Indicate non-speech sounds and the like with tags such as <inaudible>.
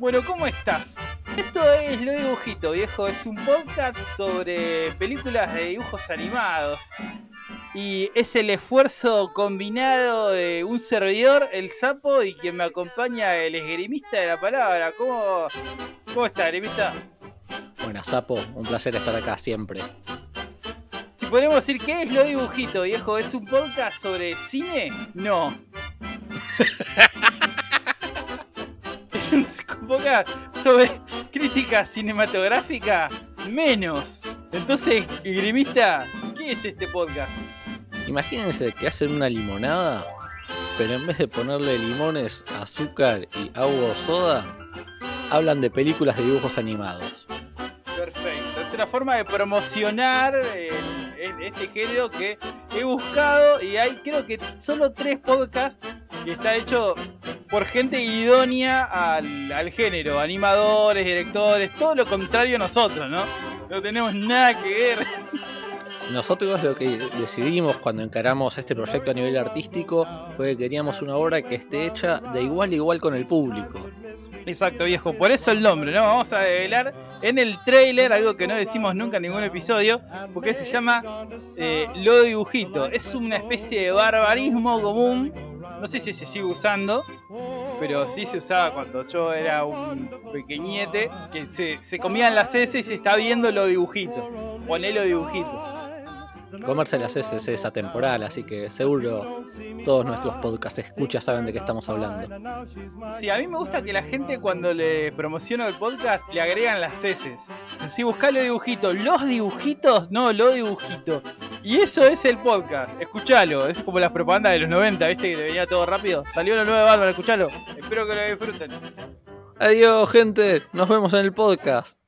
Bueno, ¿cómo estás? Esto es Lo Dibujito, viejo. Es un podcast sobre películas de dibujos animados. Y es el esfuerzo combinado de un servidor, el sapo, y quien me acompaña, el esgrimista de la palabra. ¿Cómo, cómo está, esgrimista? Buenas, sapo. Un placer estar acá siempre. Si podemos decir, ¿qué es Lo Dibujito, viejo? ¿Es un podcast sobre cine? No. <laughs> <laughs> podcast sobre crítica cinematográfica? Menos. Entonces, esgrimista, ¿qué es este podcast? Imagínense que hacen una limonada, pero en vez de ponerle limones, azúcar y agua o soda, hablan de películas de dibujos animados. Perfecto. Es una forma de promocionar este género que he buscado y hay creo que solo tres podcasts que está hecho por gente idónea al, al género, animadores, directores, todo lo contrario a nosotros, ¿no? No tenemos nada que ver. Nosotros lo que decidimos cuando encaramos este proyecto a nivel artístico fue que queríamos una obra que esté hecha de igual a igual con el público. Exacto, viejo. Por eso el nombre, ¿no? Vamos a develar en el trailer algo que no decimos nunca en ningún episodio, porque se llama eh, Lo Dibujito. Es una especie de barbarismo común. No sé si se sigue usando, pero sí se usaba cuando yo era un pequeñete, que se, se comían las heces y se está viendo lo dibujito. Ponelo dibujito. Comerse las heces es atemporal, así que seguro todos nuestros podcast escuchas saben de qué estamos hablando. Sí, a mí me gusta que la gente cuando le promociono el podcast le agregan las heces. Así buscá los dibujitos. Los dibujitos, no, lo dibujito. Y eso es el podcast. Escuchalo. Es como las propagandas de los 90, ¿viste? Que venía todo rápido. Salió la nueva Batman, escuchalo. Espero que lo disfruten. Adiós, gente. Nos vemos en el podcast.